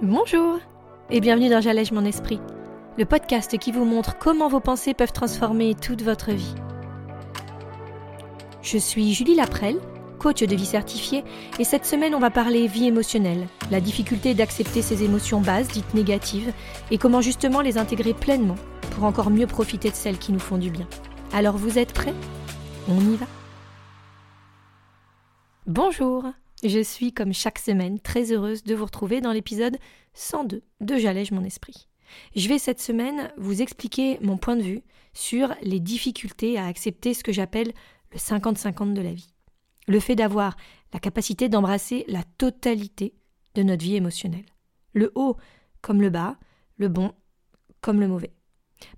Bonjour et bienvenue dans J'allège mon esprit, le podcast qui vous montre comment vos pensées peuvent transformer toute votre vie. Je suis Julie Laprelle, coach de vie certifiée, et cette semaine on va parler vie émotionnelle, la difficulté d'accepter ces émotions bases dites négatives et comment justement les intégrer pleinement pour encore mieux profiter de celles qui nous font du bien. Alors vous êtes prêts? On y va? Bonjour je suis, comme chaque semaine, très heureuse de vous retrouver dans l'épisode 102 de J'allège mon esprit. Je vais cette semaine vous expliquer mon point de vue sur les difficultés à accepter ce que j'appelle le 50-50 de la vie. Le fait d'avoir la capacité d'embrasser la totalité de notre vie émotionnelle. Le haut comme le bas, le bon comme le mauvais.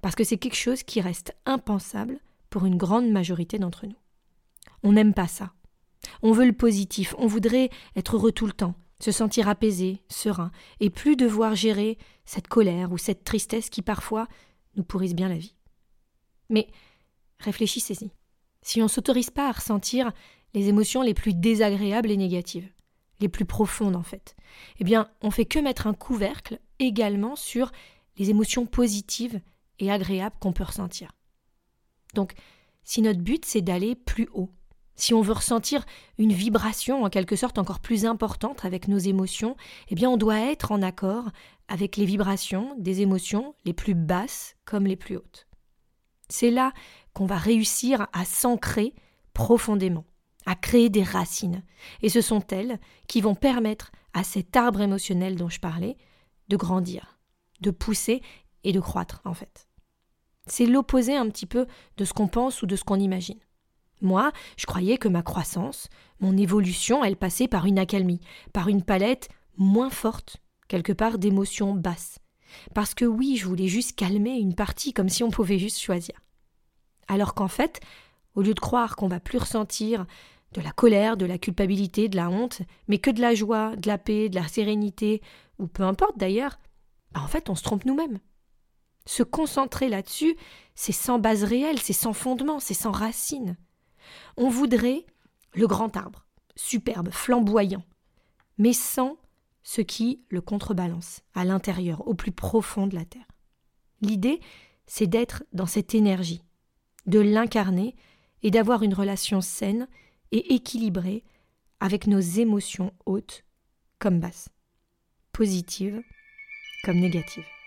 Parce que c'est quelque chose qui reste impensable pour une grande majorité d'entre nous. On n'aime pas ça. On veut le positif, on voudrait être heureux tout le temps, se sentir apaisé, serein, et plus devoir gérer cette colère ou cette tristesse qui parfois nous pourrissent bien la vie. Mais réfléchissez-y. Si on ne s'autorise pas à ressentir les émotions les plus désagréables et négatives, les plus profondes en fait, eh bien, on fait que mettre un couvercle également sur les émotions positives et agréables qu'on peut ressentir. Donc, si notre but c'est d'aller plus haut, si on veut ressentir une vibration en quelque sorte encore plus importante avec nos émotions, eh bien on doit être en accord avec les vibrations des émotions les plus basses comme les plus hautes. C'est là qu'on va réussir à s'ancrer profondément, à créer des racines, et ce sont elles qui vont permettre à cet arbre émotionnel dont je parlais de grandir, de pousser et de croître en fait. C'est l'opposé un petit peu de ce qu'on pense ou de ce qu'on imagine. Moi, je croyais que ma croissance, mon évolution, elle passait par une accalmie, par une palette moins forte, quelque part d'émotions basses. Parce que oui, je voulais juste calmer une partie comme si on pouvait juste choisir. Alors qu'en fait, au lieu de croire qu'on va plus ressentir de la colère, de la culpabilité, de la honte, mais que de la joie, de la paix, de la sérénité, ou peu importe d'ailleurs, bah, en fait on se trompe nous-mêmes. Se concentrer là-dessus, c'est sans base réelle, c'est sans fondement, c'est sans racine. On voudrait le grand arbre, superbe, flamboyant, mais sans ce qui le contrebalance, à l'intérieur, au plus profond de la terre. L'idée, c'est d'être dans cette énergie, de l'incarner et d'avoir une relation saine et équilibrée avec nos émotions hautes comme basses, positives comme négatives.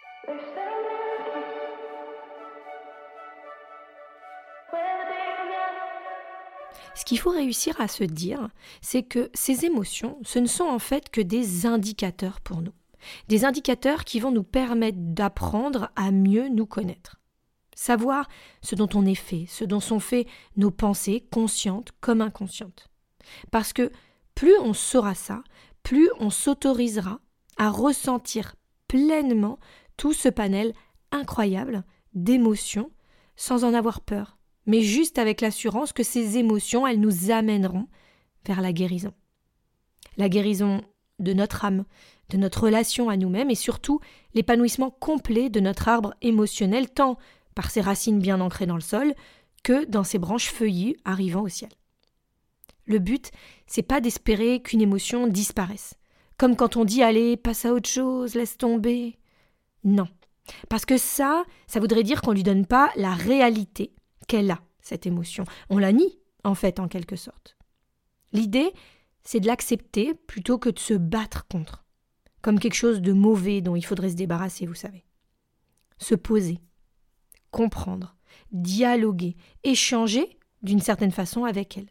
Ce qu'il faut réussir à se dire, c'est que ces émotions, ce ne sont en fait que des indicateurs pour nous. Des indicateurs qui vont nous permettre d'apprendre à mieux nous connaître. Savoir ce dont on est fait, ce dont sont faits nos pensées, conscientes comme inconscientes. Parce que plus on saura ça, plus on s'autorisera à ressentir pleinement tout ce panel incroyable d'émotions sans en avoir peur, mais juste avec l'assurance que ces émotions, elles nous amèneront vers la guérison. La guérison de notre âme, de notre relation à nous-mêmes et surtout l'épanouissement complet de notre arbre émotionnel, tant par ses racines bien ancrées dans le sol que dans ses branches feuillues arrivant au ciel. Le but, c'est pas d'espérer qu'une émotion disparaisse. Comme quand on dit allez, passe à autre chose, laisse tomber. Non. Parce que ça, ça voudrait dire qu'on lui donne pas la réalité qu'elle a, cette émotion. On la nie, en fait, en quelque sorte. L'idée, c'est de l'accepter plutôt que de se battre contre, comme quelque chose de mauvais dont il faudrait se débarrasser, vous savez. Se poser, comprendre, dialoguer, échanger d'une certaine façon avec elle.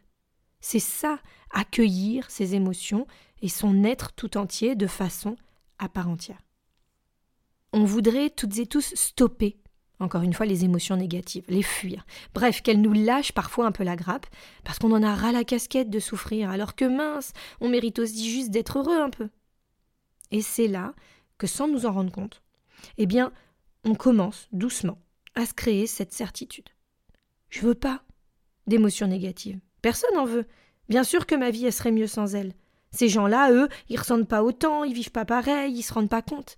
C'est ça, accueillir ses émotions et son être tout entier de façon à part entière. On voudrait toutes et tous stopper encore une fois, les émotions négatives, les fuir. Bref, qu'elles nous lâchent parfois un peu la grappe, parce qu'on en a ras la casquette de souffrir, alors que mince, on mérite aussi juste d'être heureux un peu. Et c'est là que, sans nous en rendre compte, eh bien, on commence doucement à se créer cette certitude. Je veux pas d'émotions négatives. Personne n'en veut. Bien sûr que ma vie, elle serait mieux sans elles. Ces gens-là, eux, ils ressentent pas autant, ils vivent pas pareil, ils se rendent pas compte.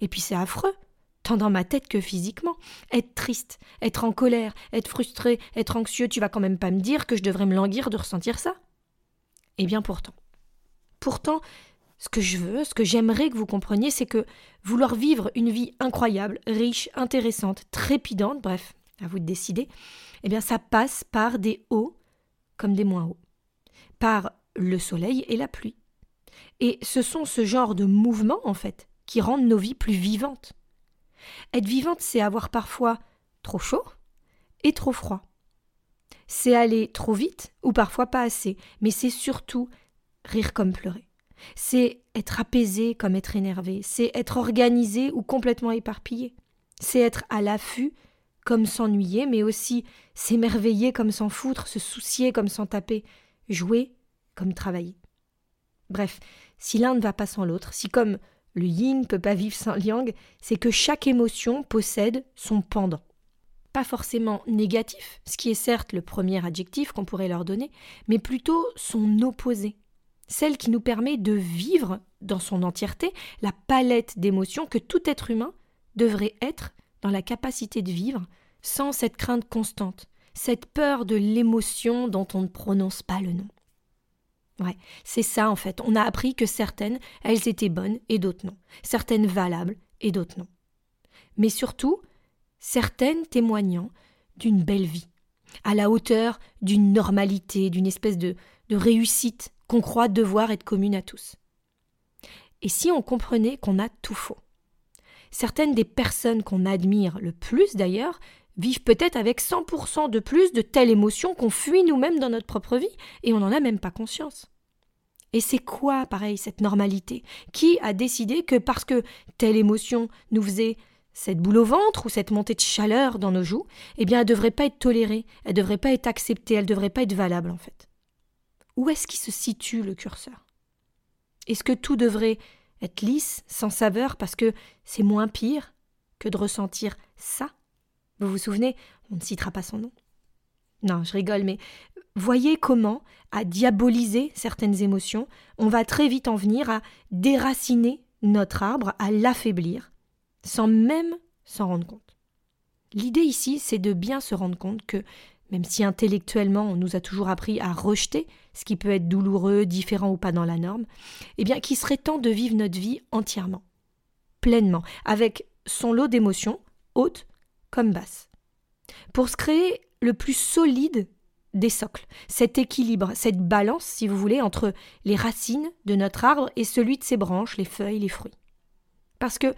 Et puis c'est affreux tant dans ma tête que physiquement. Être triste, être en colère, être frustré, être anxieux, tu vas quand même pas me dire que je devrais me languir de ressentir ça Eh bien pourtant. Pourtant, ce que je veux, ce que j'aimerais que vous compreniez, c'est que vouloir vivre une vie incroyable, riche, intéressante, trépidante, bref, à vous de décider, eh bien ça passe par des hauts comme des moins hauts, par le soleil et la pluie. Et ce sont ce genre de mouvements, en fait, qui rendent nos vies plus vivantes. Être vivante, c'est avoir parfois trop chaud et trop froid. C'est aller trop vite ou parfois pas assez, mais c'est surtout rire comme pleurer. C'est être apaisé comme être énervé, c'est être organisé ou complètement éparpillé. C'est être à l'affût comme s'ennuyer, mais aussi s'émerveiller comme s'en foutre, se soucier comme s'en taper, jouer comme travailler. Bref, si l'un ne va pas sans l'autre, si comme le yin ne peut pas vivre sans yang, c'est que chaque émotion possède son pendant. Pas forcément négatif, ce qui est certes le premier adjectif qu'on pourrait leur donner, mais plutôt son opposé, celle qui nous permet de vivre dans son entièreté la palette d'émotions que tout être humain devrait être dans la capacité de vivre sans cette crainte constante, cette peur de l'émotion dont on ne prononce pas le nom. C'est ça en fait. On a appris que certaines, elles étaient bonnes et d'autres non. Certaines valables et d'autres non. Mais surtout, certaines témoignant d'une belle vie, à la hauteur d'une normalité, d'une espèce de, de réussite qu'on croit devoir être commune à tous. Et si on comprenait qu'on a tout faux? Certaines des personnes qu'on admire le plus d'ailleurs vivent peut-être avec 100% de plus de telles émotions qu'on fuit nous-mêmes dans notre propre vie, et on n'en a même pas conscience. Et c'est quoi, pareil, cette normalité? Qui a décidé que parce que telle émotion nous faisait cette boule au ventre ou cette montée de chaleur dans nos joues, eh bien, elle ne devrait pas être tolérée, elle ne devrait pas être acceptée, elle ne devrait pas être valable, en fait. Où est-ce qu'il se situe le curseur? Est-ce que tout devrait être lisse, sans saveur, parce que c'est moins pire que de ressentir ça? Vous vous souvenez? On ne citera pas son nom. Non, je rigole, mais voyez comment, à diaboliser certaines émotions, on va très vite en venir à déraciner notre arbre, à l'affaiblir, sans même s'en rendre compte. L'idée ici, c'est de bien se rendre compte que, même si intellectuellement on nous a toujours appris à rejeter ce qui peut être douloureux, différent ou pas dans la norme, eh bien qu'il serait temps de vivre notre vie entièrement, pleinement, avec son lot d'émotions, hautes comme basse. Pour se créer le plus solide des socles, cet équilibre, cette balance, si vous voulez, entre les racines de notre arbre et celui de ses branches, les feuilles, les fruits. Parce que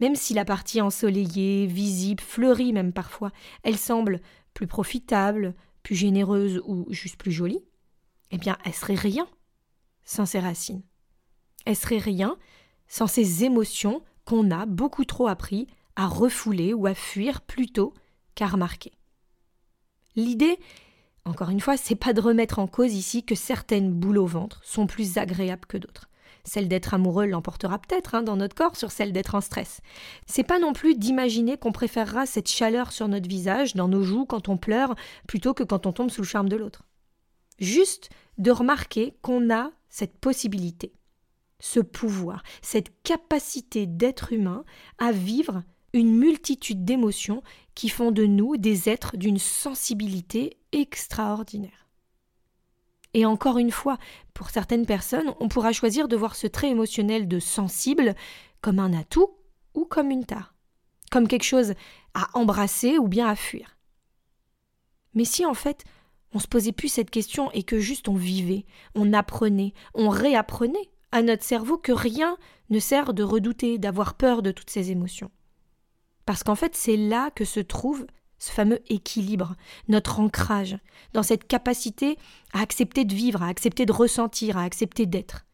même si la partie ensoleillée, visible, fleurie même parfois, elle semble plus profitable, plus généreuse ou juste plus jolie, eh bien, elle serait rien sans ses racines. Elle serait rien sans ces émotions qu'on a beaucoup trop appris à refouler ou à fuir plutôt qu'à remarquer. L'idée, encore une fois, c'est pas de remettre en cause ici que certaines boules au ventre sont plus agréables que d'autres. Celle d'être amoureux l'emportera peut-être hein, dans notre corps sur celle d'être en stress. C'est pas non plus d'imaginer qu'on préférera cette chaleur sur notre visage, dans nos joues quand on pleure, plutôt que quand on tombe sous le charme de l'autre. Juste de remarquer qu'on a cette possibilité, ce pouvoir, cette capacité d'être humain à vivre une multitude d'émotions qui font de nous des êtres d'une sensibilité extraordinaire. Et encore une fois, pour certaines personnes, on pourra choisir de voir ce trait émotionnel de sensible comme un atout ou comme une tare, comme quelque chose à embrasser ou bien à fuir. Mais si en fait on se posait plus cette question et que juste on vivait, on apprenait, on réapprenait à notre cerveau que rien ne sert de redouter, d'avoir peur de toutes ces émotions. Parce qu'en fait, c'est là que se trouve ce fameux équilibre, notre ancrage, dans cette capacité à accepter de vivre, à accepter de ressentir, à accepter d'être.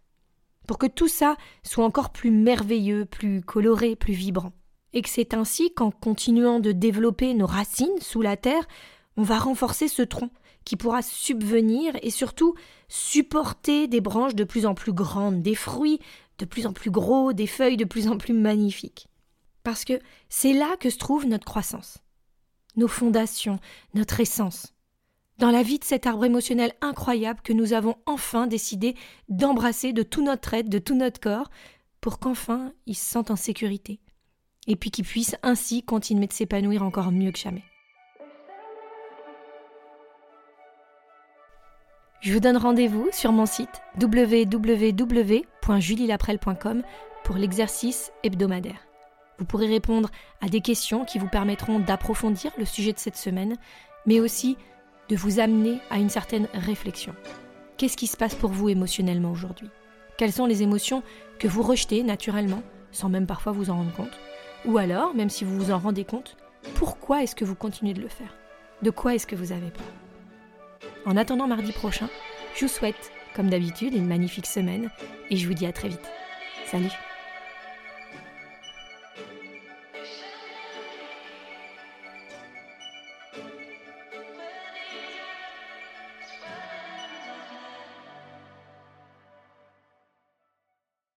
Pour que tout ça soit encore plus merveilleux, plus coloré, plus vibrant. Et que c'est ainsi qu'en continuant de développer nos racines sous la terre, on va renforcer ce tronc qui pourra subvenir et surtout supporter des branches de plus en plus grandes, des fruits de plus en plus gros, des feuilles de plus en plus magnifiques. Parce que c'est là que se trouve notre croissance, nos fondations, notre essence. Dans la vie de cet arbre émotionnel incroyable que nous avons enfin décidé d'embrasser de tout notre être, de tout notre corps, pour qu'enfin il se sente en sécurité, et puis qu'il puisse ainsi continuer de s'épanouir encore mieux que jamais. Je vous donne rendez-vous sur mon site www www.julielaprel.com pour l'exercice hebdomadaire. Vous pourrez répondre à des questions qui vous permettront d'approfondir le sujet de cette semaine, mais aussi de vous amener à une certaine réflexion. Qu'est-ce qui se passe pour vous émotionnellement aujourd'hui? Quelles sont les émotions que vous rejetez naturellement, sans même parfois vous en rendre compte? Ou alors, même si vous vous en rendez compte, pourquoi est-ce que vous continuez de le faire? De quoi est-ce que vous avez peur? En attendant mardi prochain, je vous souhaite, comme d'habitude, une magnifique semaine et je vous dis à très vite. Salut